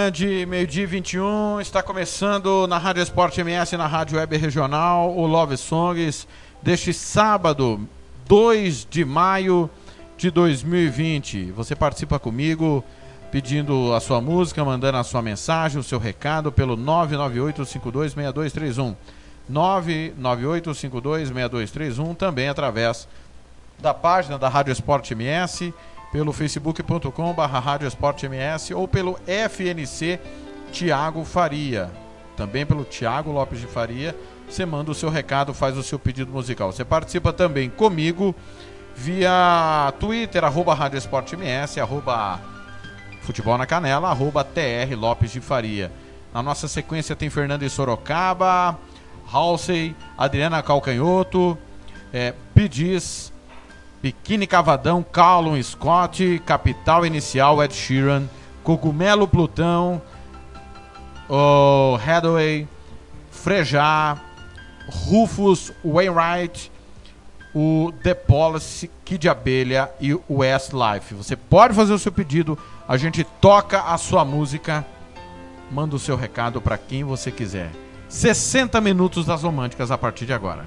Grande, meio-dia 21, está começando na Rádio Esporte MS na Rádio Web Regional o Love Songs deste sábado, 2 de maio de 2020. Você participa comigo pedindo a sua música, mandando a sua mensagem, o seu recado pelo 998-526231. 998-526231, também através da página da Rádio Esporte MS pelo facebook.com barra ms ou pelo FNC Tiago Faria. Também pelo Tiago Lopes de Faria. Você manda o seu recado, faz o seu pedido musical. Você participa também comigo via Twitter, arroba Rádio Esporte MS, arroba Futebol na Canela, arroba TR Lopes de Faria. Na nossa sequência tem Fernando e Sorocaba, Halsey, Adriana Calcanhoto, é, Biquíni Cavadão, Callum Scott, Capital Inicial, Ed Sheeran, Cogumelo Plutão, o Hathaway, Frejá, Rufus Wainwright, o The Policy, Kid Abelha e o Westlife. Você pode fazer o seu pedido, a gente toca a sua música, manda o seu recado para quem você quiser. 60 minutos das românticas a partir de agora.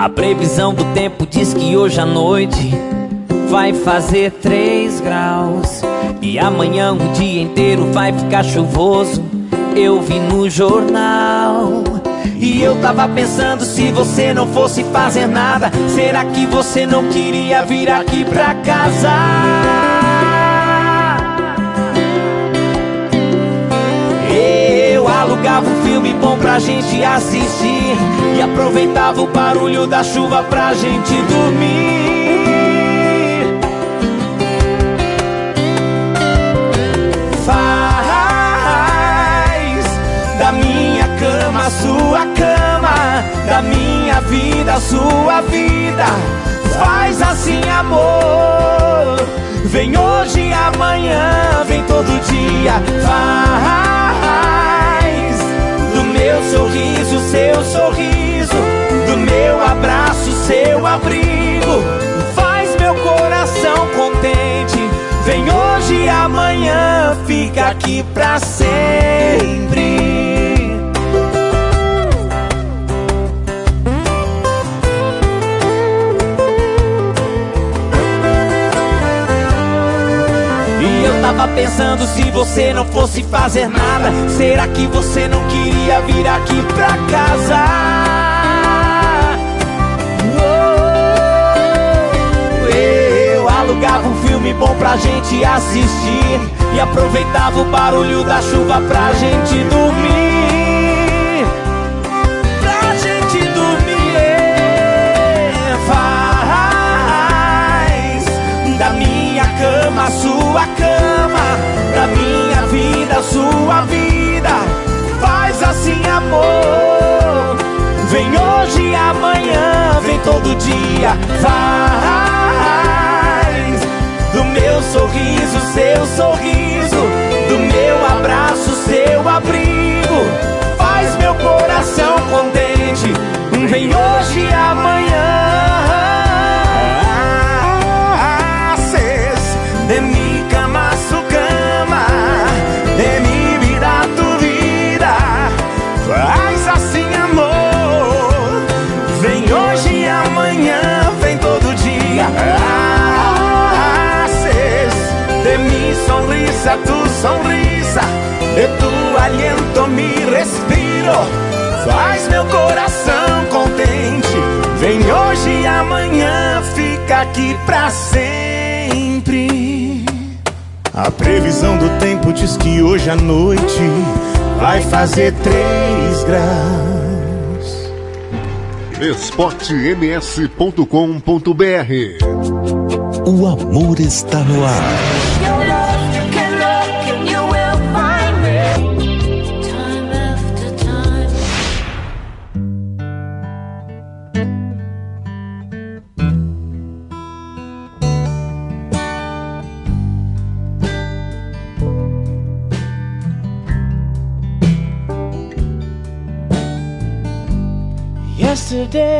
A previsão do tempo diz que hoje à noite vai fazer 3 graus. E amanhã o dia inteiro vai ficar chuvoso. Eu vi no jornal. E eu tava pensando se você não fosse fazer nada. Será que você não queria vir aqui pra casa? Alugava um filme bom pra gente assistir. E aproveitava o barulho da chuva pra gente dormir. Faz da minha cama sua cama Da minha vida sua vida. Faz assim amor. Vem hoje e amanhã, vem todo dia. Faz meu sorriso seu sorriso Do meu abraço seu abrigo. Faz meu coração contente. Vem hoje e amanhã, fica aqui pra sempre tava pensando se você não fosse fazer nada Será que você não queria vir aqui pra casa? Oh, Eu alugava um filme bom pra gente assistir E aproveitava o barulho da chuva pra gente dormir cama sua cama Da minha vida sua vida. Faz assim amor. Vem hoje e amanhã Vem todo dia. Faz do meu sorriso seu sorriso. Do meu abraço seu abrigo. Faz meu coração contente. Vem hoje e amanhã belleza tu sonrisa, de tu aliento me respiro. Faz meu coração contente. Vem hoje e amanhã, fica aqui pra sempre. A previsão do tempo diz que hoje à noite vai fazer três graus. Esportems.com.br O amor está no ar. today.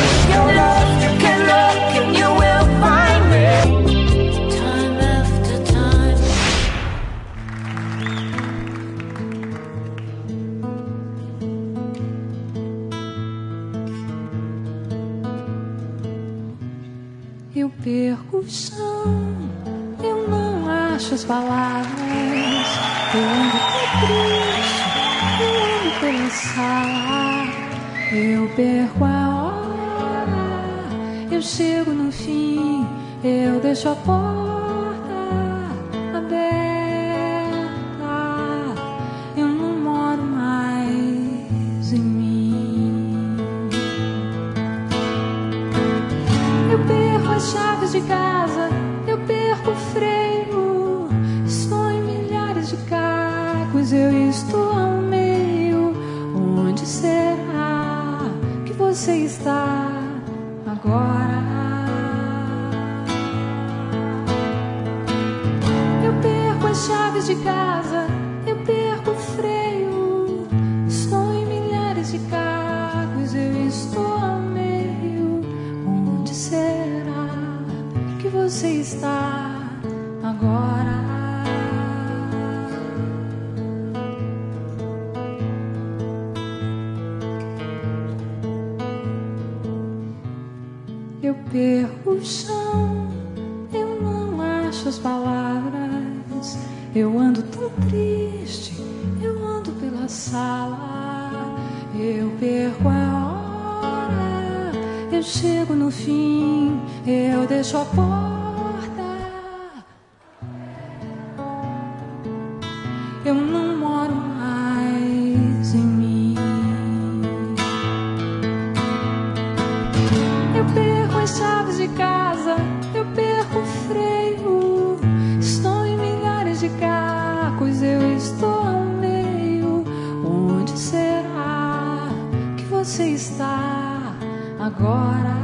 As chaves de casa, eu perco o freio. Estou em milhares de cacos, eu estou ao meio. Onde será que você está agora?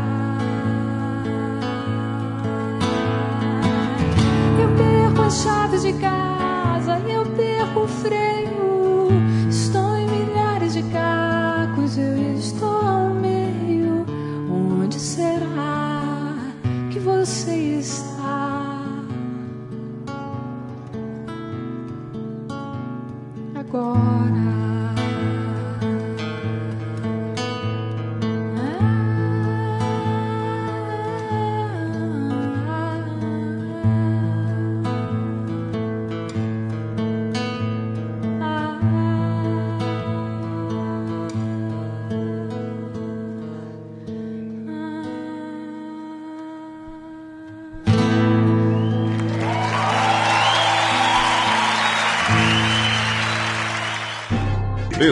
Eu perco as chaves de casa, eu perco o freio.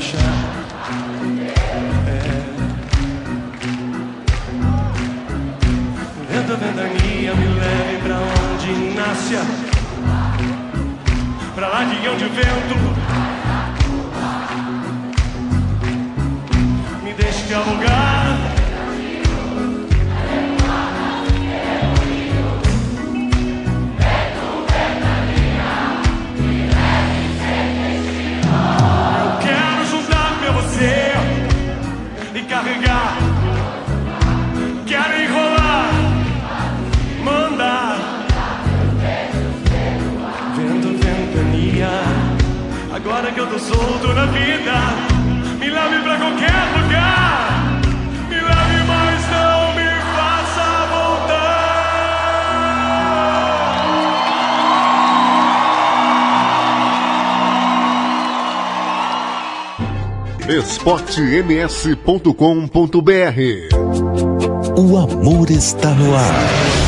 deixar. É. Vento, ventania, me leve pra onde nasce. Pra lá de onde o vento Agora que eu tô solto na vida, me leve pra qualquer lugar. Me leve, mas não me faça voltar. esportems.com.br O amor está no ar.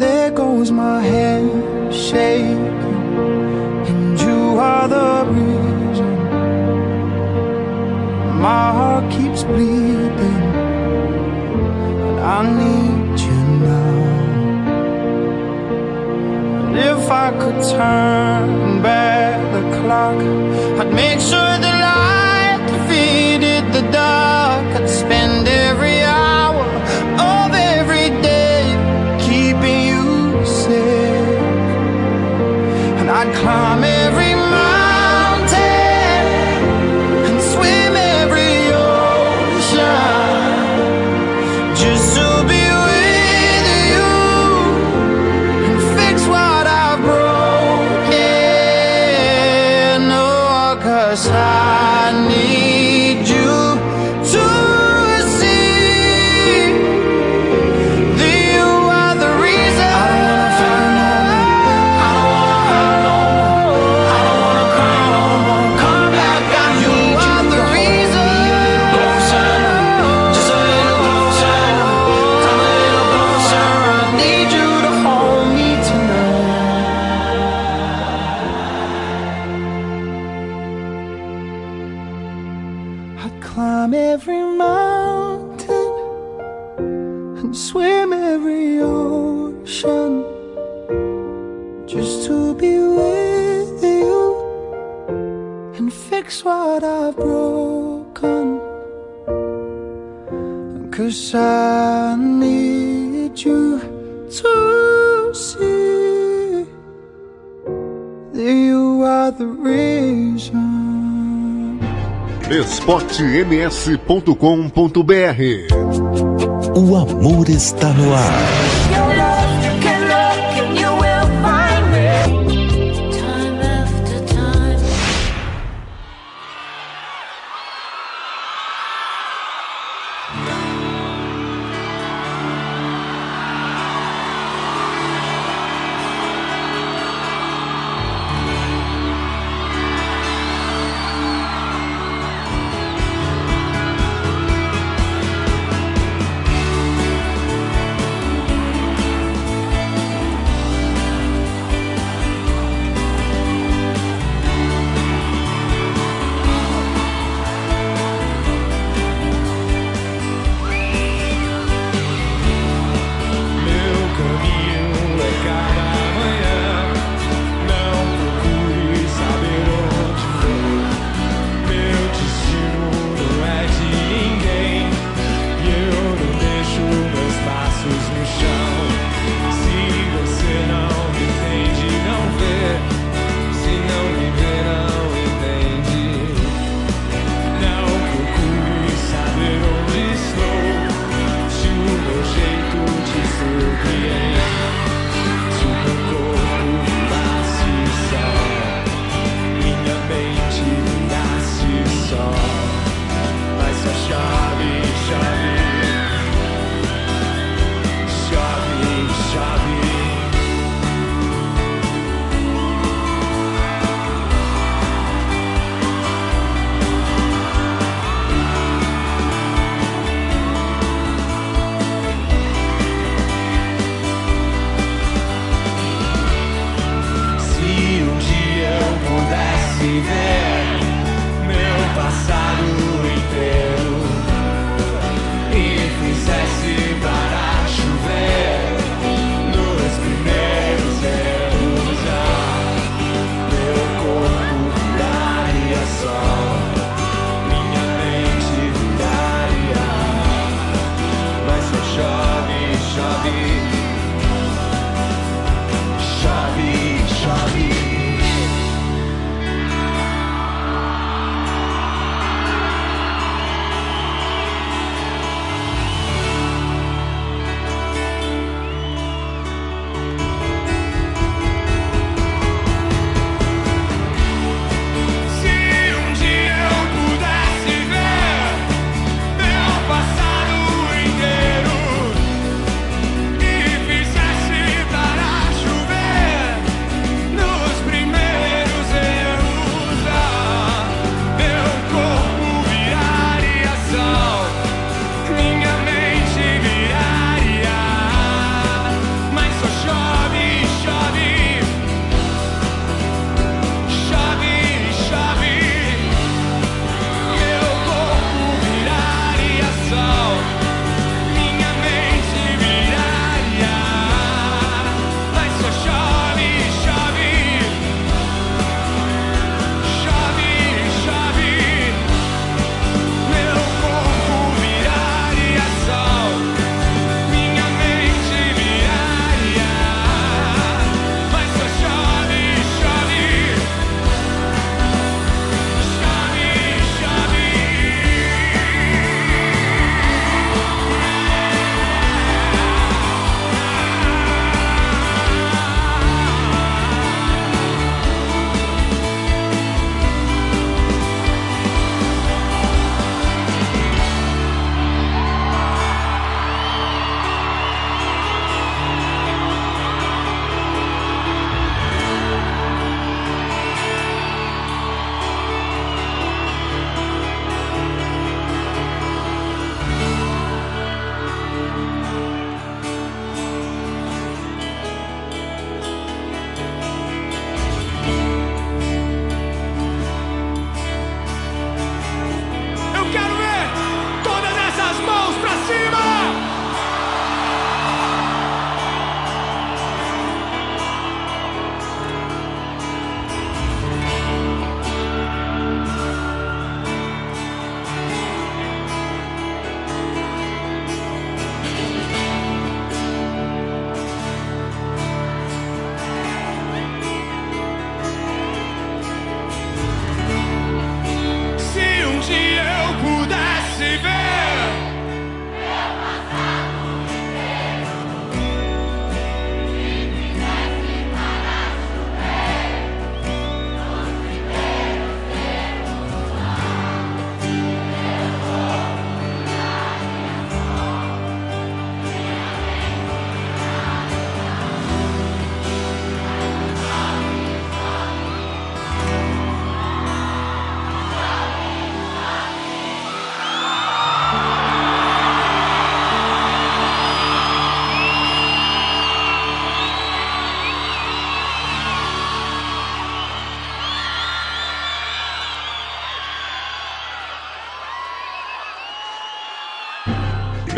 There goes my head shaking And you are the reason. My heart keeps bleeding And I need you now. And if I could turn I need you to see that you are the reason. Esportems.com.br O amor está no ar.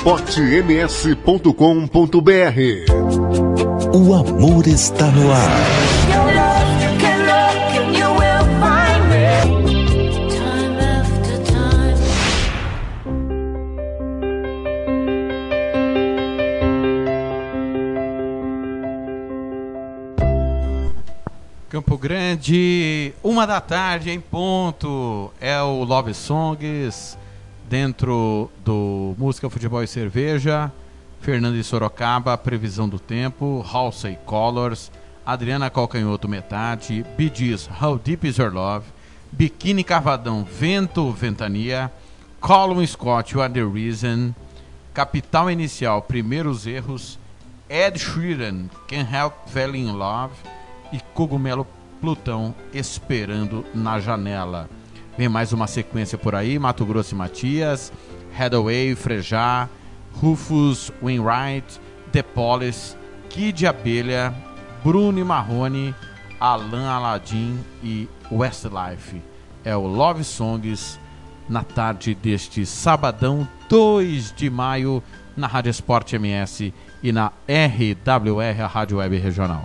esportems.com.br O amor está no ar. Campo Grande, uma da tarde em ponto. É o Love Songs dentro do Música, Futebol e Cerveja. Fernando de Sorocaba, Previsão do Tempo. Halsey Colors. Adriana Calcanhoto, Metade. Gees, How Deep Is Your Love. Biquíni Cavadão, Vento, Ventania. Colin Scott, You Are The Reason. Capital Inicial, Primeiros Erros. Ed Sheeran, Can't Help Falling in Love e Cogumelo Plutão esperando na janela. Vem mais uma sequência por aí: Mato Grosso e Matias, Hathaway, Frejá, Rufus, Wainwright, The Police, Kid Abelha, Bruno e Marrone, Alan Aladdin e Westlife. É o Love Songs na tarde deste sabadão 2 de maio na Rádio Esporte MS e na RWR, a Rádio Web Regional.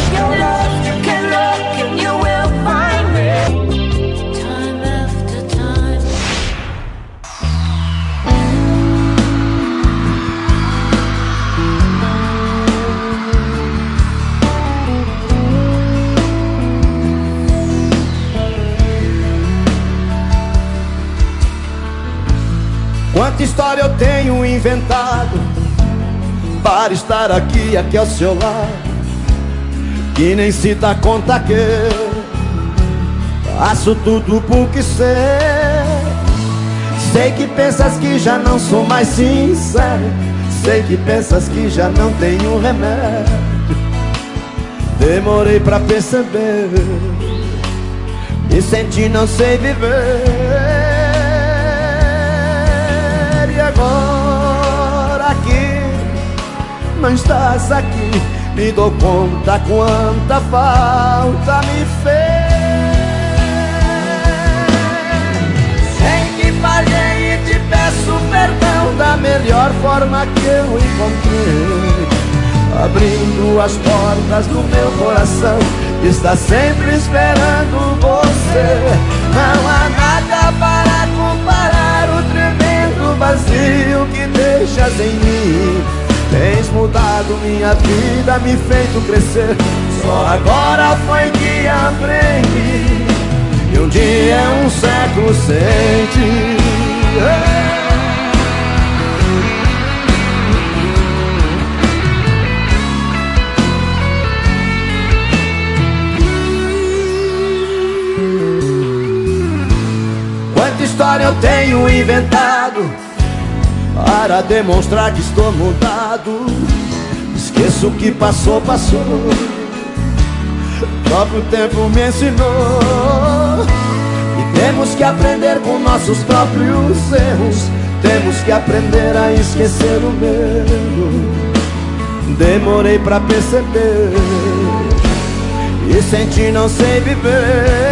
Quanta história eu tenho inventado Para estar aqui, aqui ao seu lado Que nem se dá conta que Faço tudo porque sei. Sei que pensas que já não sou mais sincero Sei que pensas que já não tenho remédio. Demorei pra perceber Me senti não sei viver agora que não estás aqui. Me dou conta quanta falta me fez. Sei que falhei e te peço perdão Da melhor forma que eu encontrei. Abrindo as portas do meu coração Está sempre esperando você. Não há nada para tremendo vazio que deixas em mim. Tens mudado minha vida, me feito crescer. Só agora foi que aprendi E um dia é um século sem ti Quanta história eu tenho inventado Para demonstrar que estou mudado. Esqueço o que passou, passou. O próprio tempo me ensinou. E temos que aprender com nossos próprios erros. Temos que aprender a esquecer o medo. Demorei pra perceber. E senti não sei viver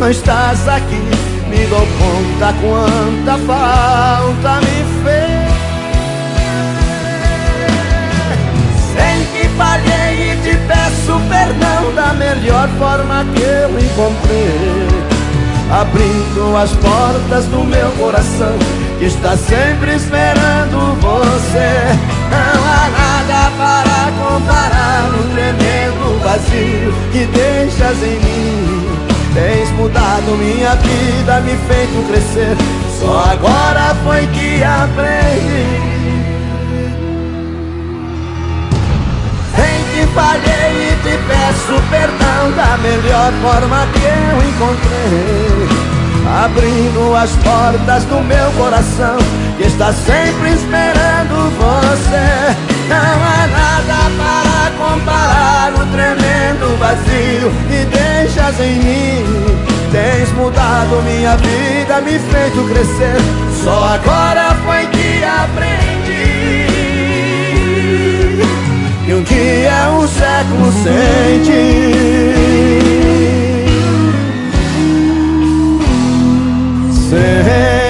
não estás aqui Me dou conta quanta falta me fez. Sei que falhei e te peço perdão Da melhor forma que eu encontrei. Abrindo as portas do meu coração Que está sempre esperando você. Não há nada para comparar O tremendo vazio que deixas em mim Tens mudado minha vida, me feito crescer. Só agora foi que aprendi. Sei que falhei e te peço perdão Da melhor forma que eu encontrei. Abrindo as portas do meu coração Que está sempre esperando você. Não há nada para comparar o tremendo vazio e deixas em mim. Tens mudado minha vida, me feito crescer. Só agora foi que aprendi que um dia é um século sem ti. Sem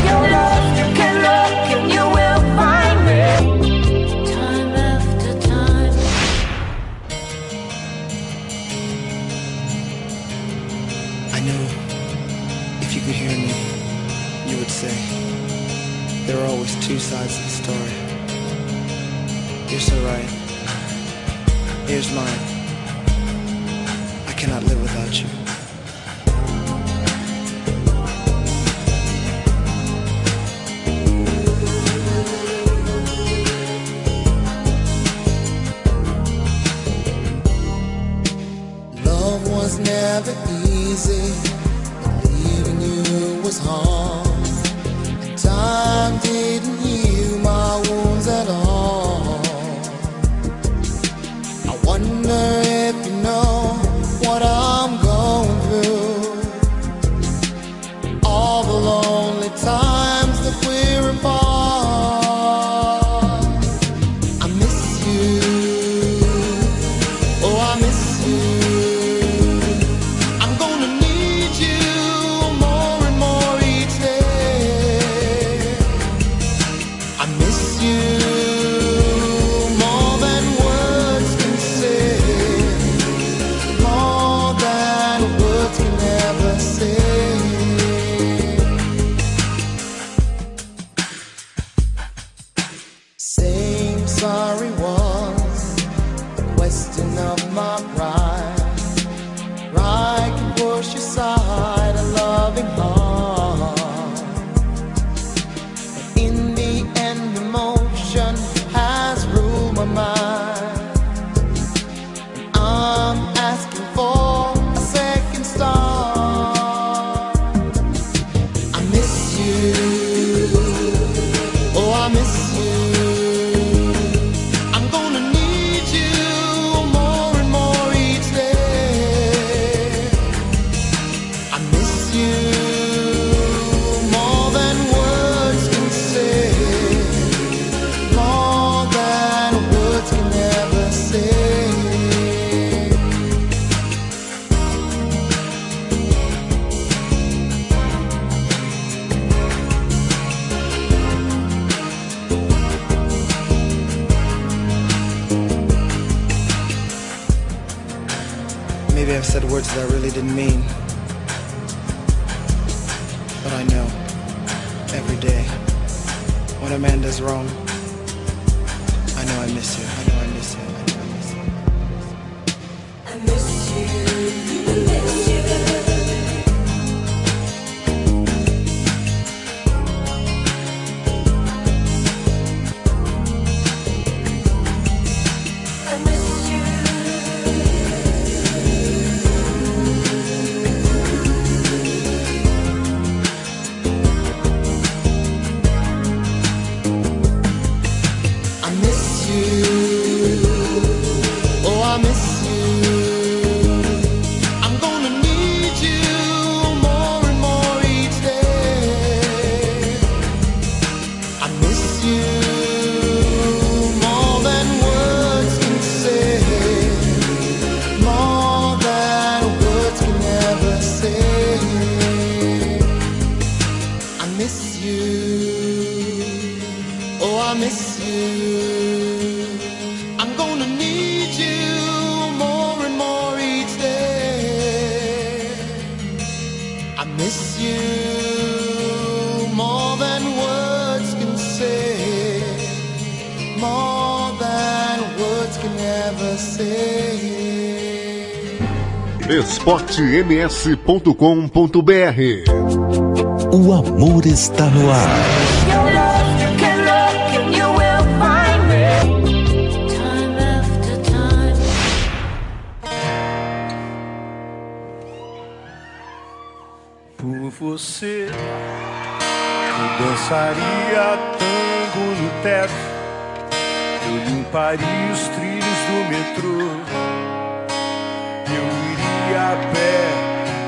time. esportems.com.br. O amor está no ar. Por você, eu dançaria tango no teto. Eu limparia os trilhos do metrô a pé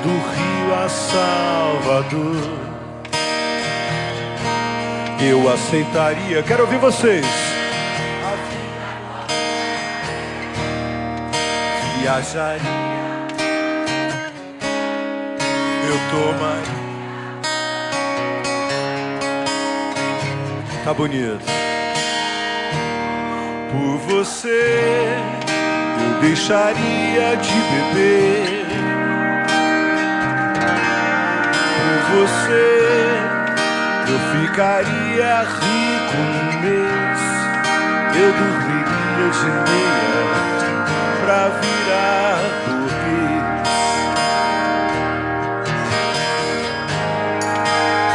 do Rio a Salvador. Eu aceitaria, quero ouvir vocês. Viajaria. Eu tomaria. Tá bonito. Por você, eu deixaria de beber. Você, eu ficaria rico um mês. Eu dormiria de meia pra virar burguês.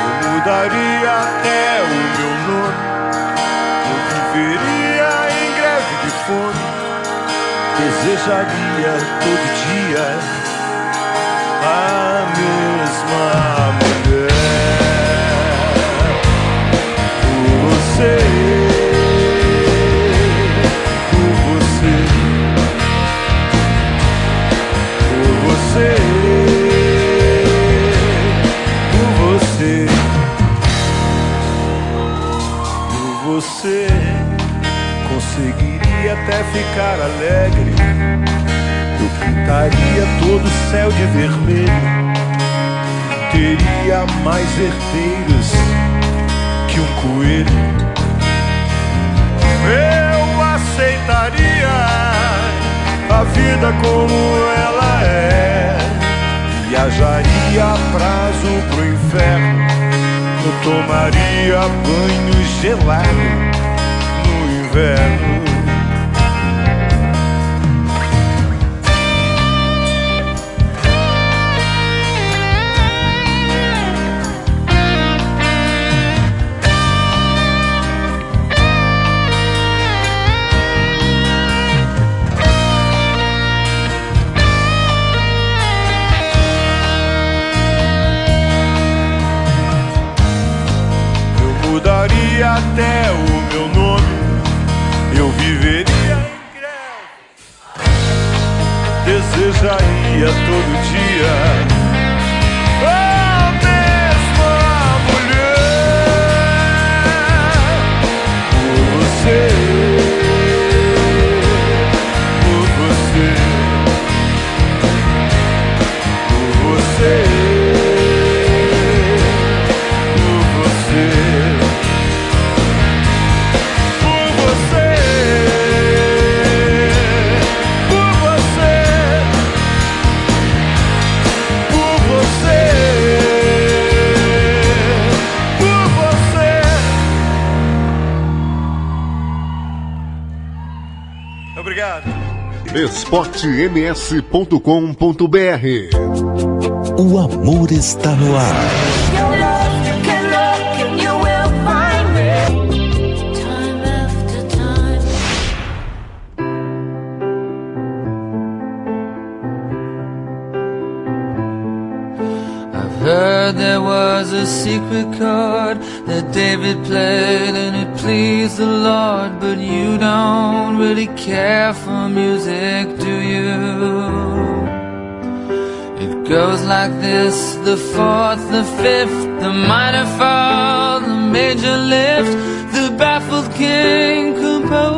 Eu mudaria até o meu nome. Eu viveria em greve de fome. Desejaria todo dia a mesma conseguiria até ficar alegre. Eu pintaria todo o céu de vermelho. Teria mais herdeiros que um coelho. Eu aceitaria a vida como ela é. Viajaria a prazo pro inferno. Eu tomaria banho gelado happen todo dia. esportems.com.br O amor está no ar. I've heard there was a secret chord that David played and it pleased the Lord, but you don't really care for music, do you? It goes like this the fourth, the fifth, the minor fall, the major lift, the baffled king composing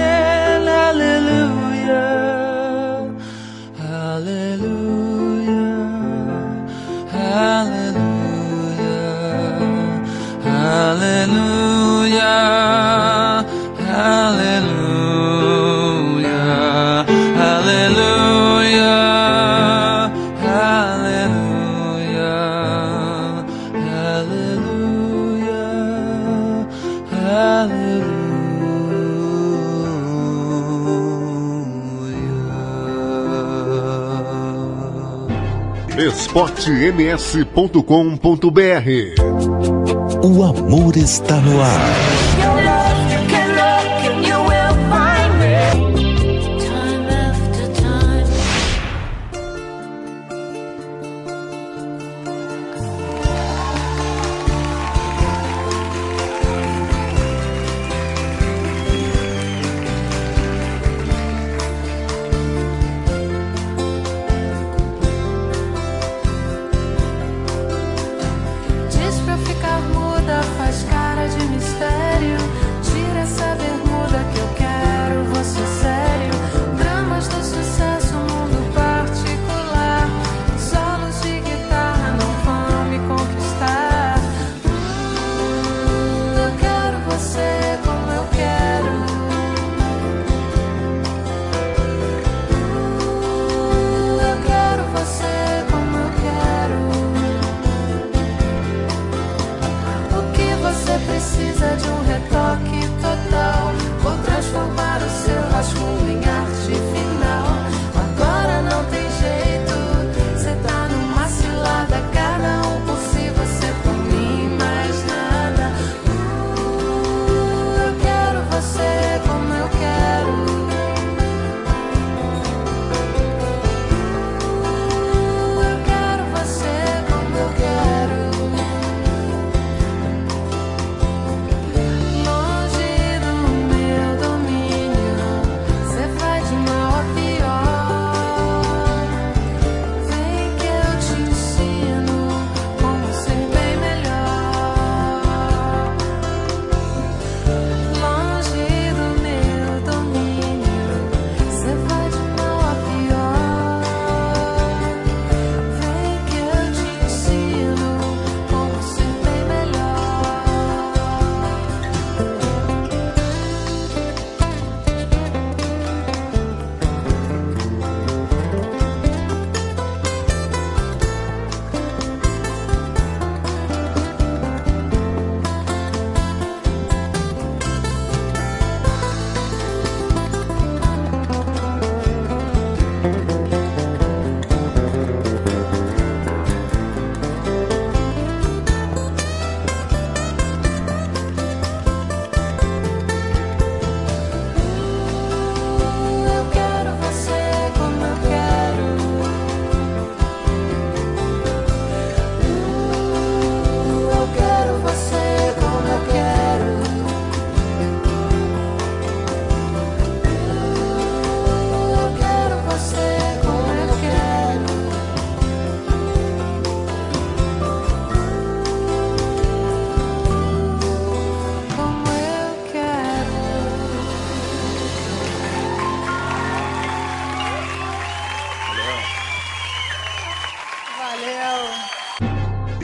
Hallelujah. Hallelujah. Hallelujah. Hallelujah. Hallelujah. esportems.com.br O amor está no ar.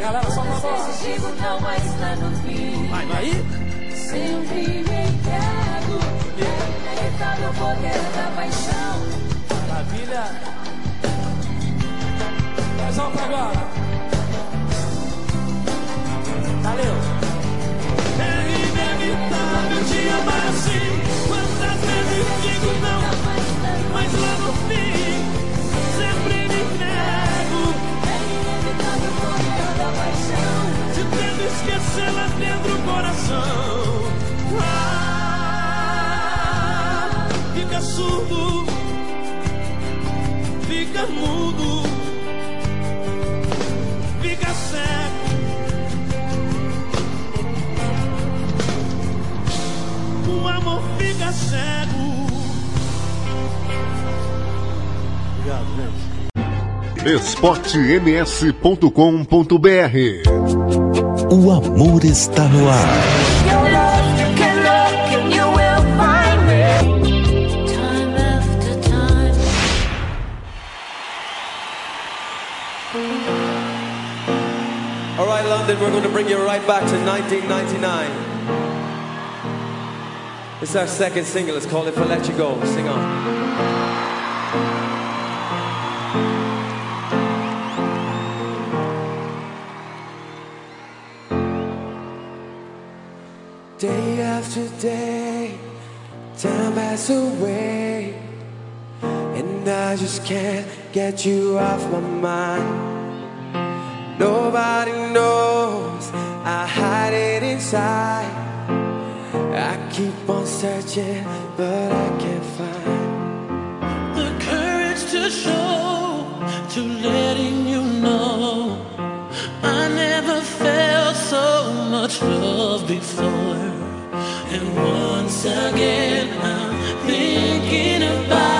Fala galera, só ouvindo Vai, vai. Sempre me entrego É inevitável o poder da paixão Maravilha. Mais alto agora. Valeu. É inevitável te amar assim. Quantas vezes digo não, mas lá no fim coração. Ah, fica surdo, fica mudo, fica cego. O amor fica cego. Obrigado, gente. esportems.com.br O amor está no ar. All right, London, we're going to bring you right back to 1999. It's our second single. It's called If I Let You Go. Sing on. Day after day, time passes away, and I just can't get you off my mind. Nobody knows I hide it inside. I keep on searching, but I can't find the courage to show, to letting you know I never felt so much love before. And once again, I'm thinking about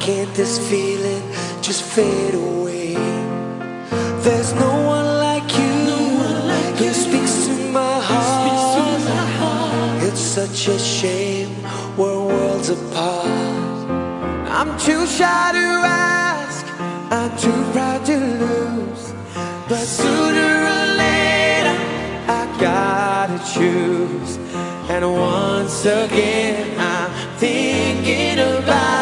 can't this feeling just fade away? There's no one like you who speaks to my heart. It's such a shame we're worlds apart. I'm too shy to ask, I'm too proud to lose. But sooner or later, I gotta choose. And once again, I'm thinking about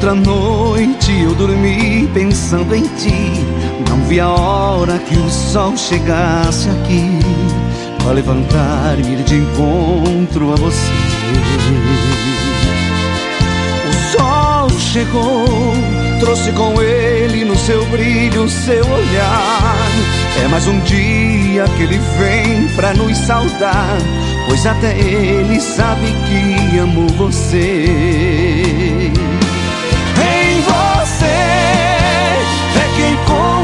Outra noite eu dormi pensando em ti. Não vi a hora que o sol chegasse aqui para levantar-me e ir de encontro a você. O sol chegou, trouxe com ele no seu brilho seu olhar. É mais um dia que ele vem pra nos saudar, pois até ele sabe que amo você.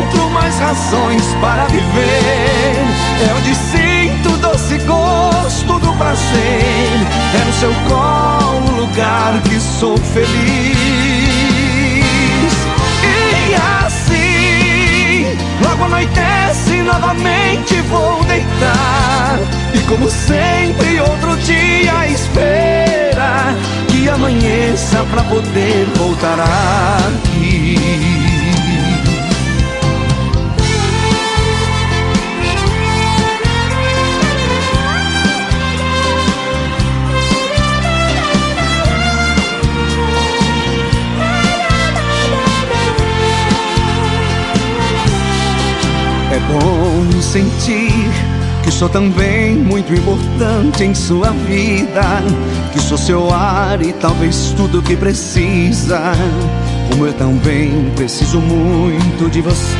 Encontro mais razões para viver. É onde sinto doce gosto do prazer. É no seu colo o lugar que sou feliz. E assim, logo anoitece, novamente vou deitar. E como sempre, outro dia espera que amanheça pra poder voltar aqui. Bom sentir que sou também muito importante em sua vida. Que sou seu ar e talvez tudo que precisa. Como eu também preciso muito de você.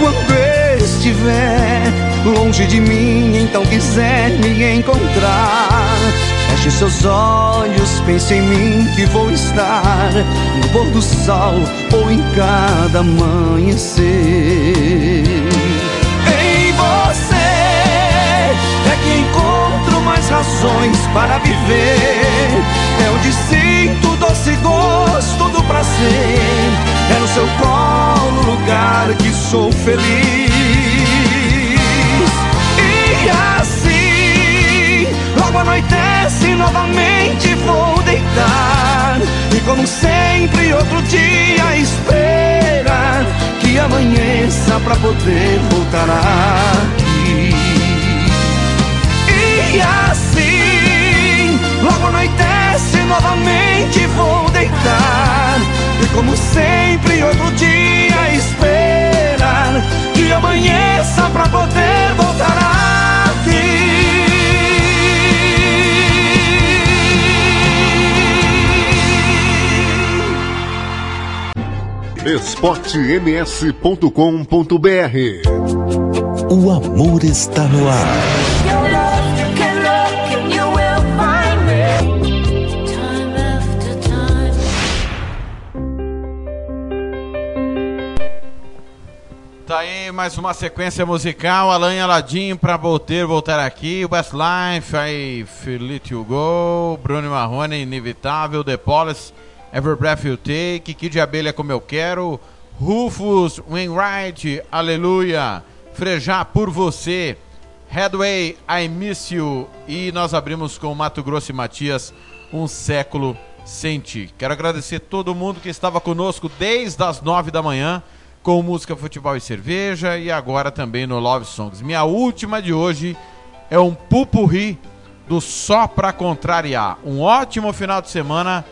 Quando estiver longe de mim, então quiser me encontrar. Feche seus olhos, pense em mim que vou estar no pôr do sol ou em cada amanhecer. Em você é que encontro mais razões para viver. É onde sinto doce gosto do prazer. É no seu colo o lugar que sou feliz. E assim, logo anoitece novamente vou deitar. E como sempre, outro dia espera que amanheça pra poder voltar aqui. E assim, logo anoitece novamente vou deitar. E como sempre, outro dia esperar que amanheça pra poder voltar esportems.com.br O amor está no ar. Your love, you can look and you will find me. Time after time. Tá aí mais uma sequência musical, Alan Aladim pra voltar, voltar aqui, Westlife, aí Felipe to Go, Bruno Marrone, Inevitável, The Police, Every Breath You Take, Kid de Abelha Como Eu Quero, Rufus, Wainwright, Aleluia, Frejá Por Você, Headway, I Miss You e nós abrimos com Mato Grosso e Matias, Um Século Sem Ti. Quero agradecer todo mundo que estava conosco desde as nove da manhã com música, futebol e cerveja e agora também no Love Songs. Minha última de hoje é um pupurri do Só Pra Contrariar. Um ótimo final de semana.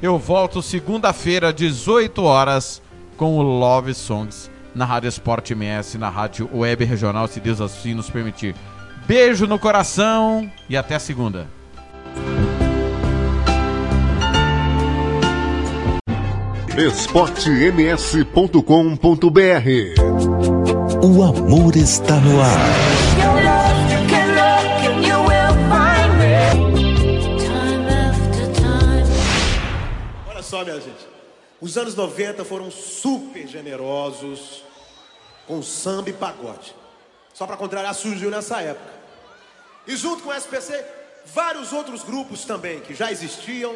Eu volto segunda-feira, 18 horas, com o Love Songs na Rádio Esporte MS, na Rádio Web Regional, se Deus assim nos permitir. Beijo no coração e até segunda. esportems.com.br O amor está no ar. Os anos 90 foram super generosos com samba e pagode. Só para contrariar, surgiu nessa época. E junto com o SPC, vários outros grupos também que já existiam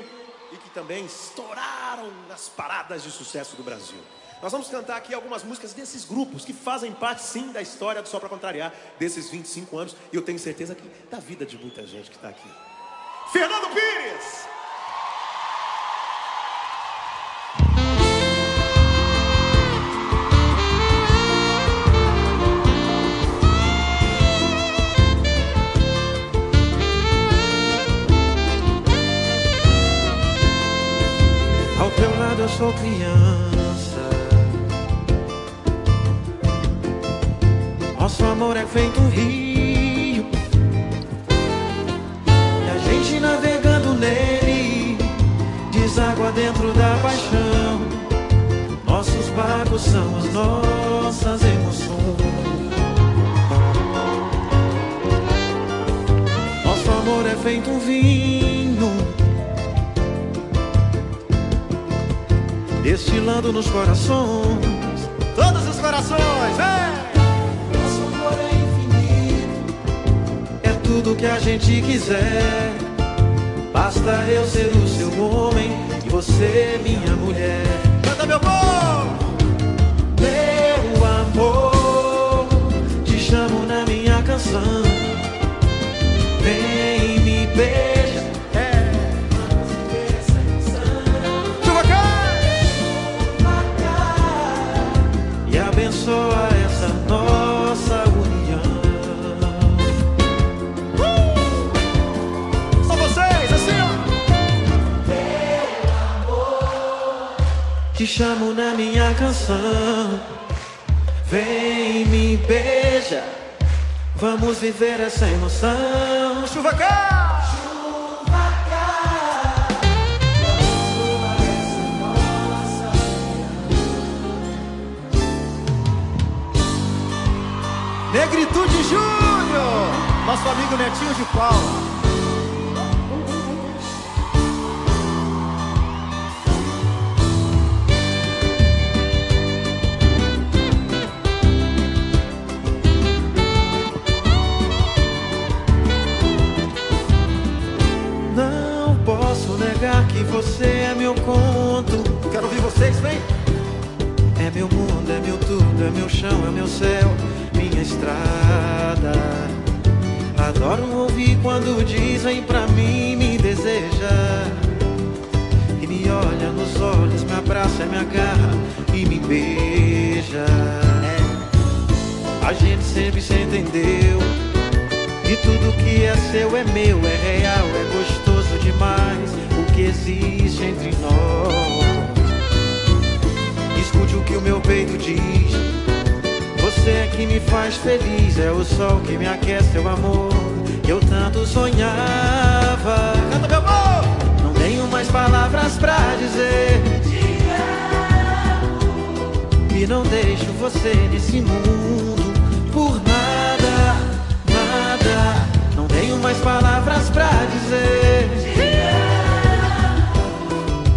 e que também estouraram nas paradas de sucesso do Brasil. Nós vamos cantar aqui algumas músicas desses grupos que fazem parte, sim, da história do Só Pra Contrariar, desses 25 anos, e eu tenho certeza que da vida de muita gente que está aqui. Fernando Pires! Eu sou criança. Nosso amor é feito um rio. E a gente navegando nele, deságua dentro da paixão. Nossos barcos são as nossas emoções. Nosso amor é feito um vinho. Destilando nos corações. Todos os corações, Nosso amor é infinito, é tudo que a gente quiser. Basta eu ser o seu homem e você minha mulher. Canta meu povo! Meu amor, te chamo na minha canção. Vem me beija. Abençoa essa nossa união. Só vocês, assim, ó. Te chamo na minha canção. Vem me beija. Vamos viver essa emoção. Chuva cá! Nosso amigo Netinho de Paula. Não posso negar que você é meu conto. Seu é meu, é real, é gostoso demais. O que existe entre nós. Escute o que o meu peito diz. Você é que me faz feliz, é o sol que me aquece, é o amor que eu tanto sonhava. Canta meu povo! Não tenho mais palavras pra dizer. E não deixo você nesse mundo mais palavras pra dizer.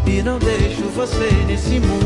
E não deixo você nesse mundo.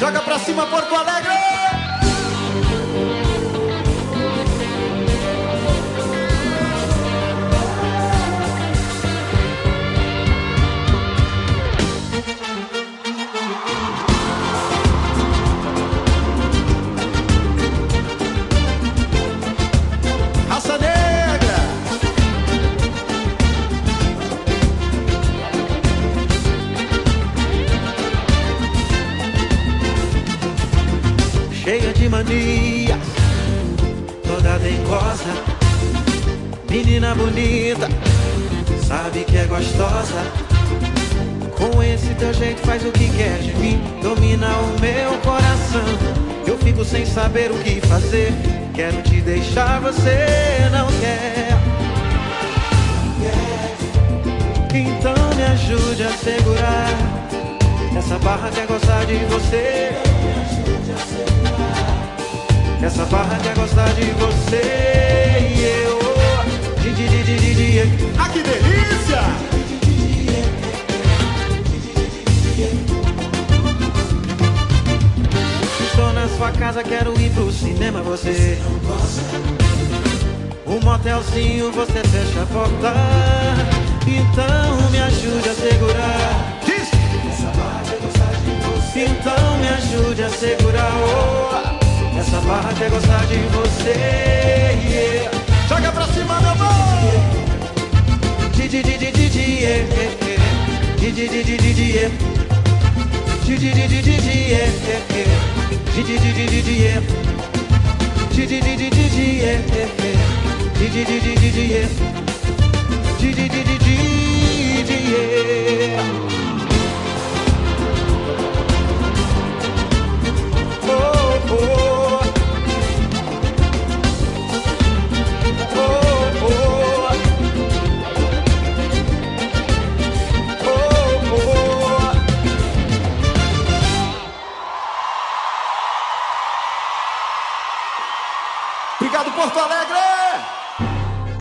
Joga pra cima, Porto Alegre! Manias, toda dengosa, menina bonita, sabe que é gostosa. Com esse teu jeito faz o que quer de mim, domina o meu coração. Eu fico sem saber o que fazer, quero te deixar, você não quer. Então me ajude a segurar essa barra quer gostar de você. Essa barra quer gostar de você e eu. Ah, que delícia! Estou na sua casa, quero ir pro cinema, você. O motelzinho, você fecha a porta. Então me ajude a segurar. Diz! Então me ajude a segurar. Oh, essa barra quer gostar de você. yeah. Joga pra cima, meu amor! Di, di, di, di, di, di, yeah, yeah, yeah. Di, di, di, di, di, di, yeah. Di, di, di, di, di, di, yeah, yeah, yeah. Di, di, di, di, di, di, yeah. Di, di, di, di, di, di, yeah, yeah, yeah. Di, di, di, di, di, di, yeah. Di, di, di, di, di, di, yeah. Oh, oh. Oh,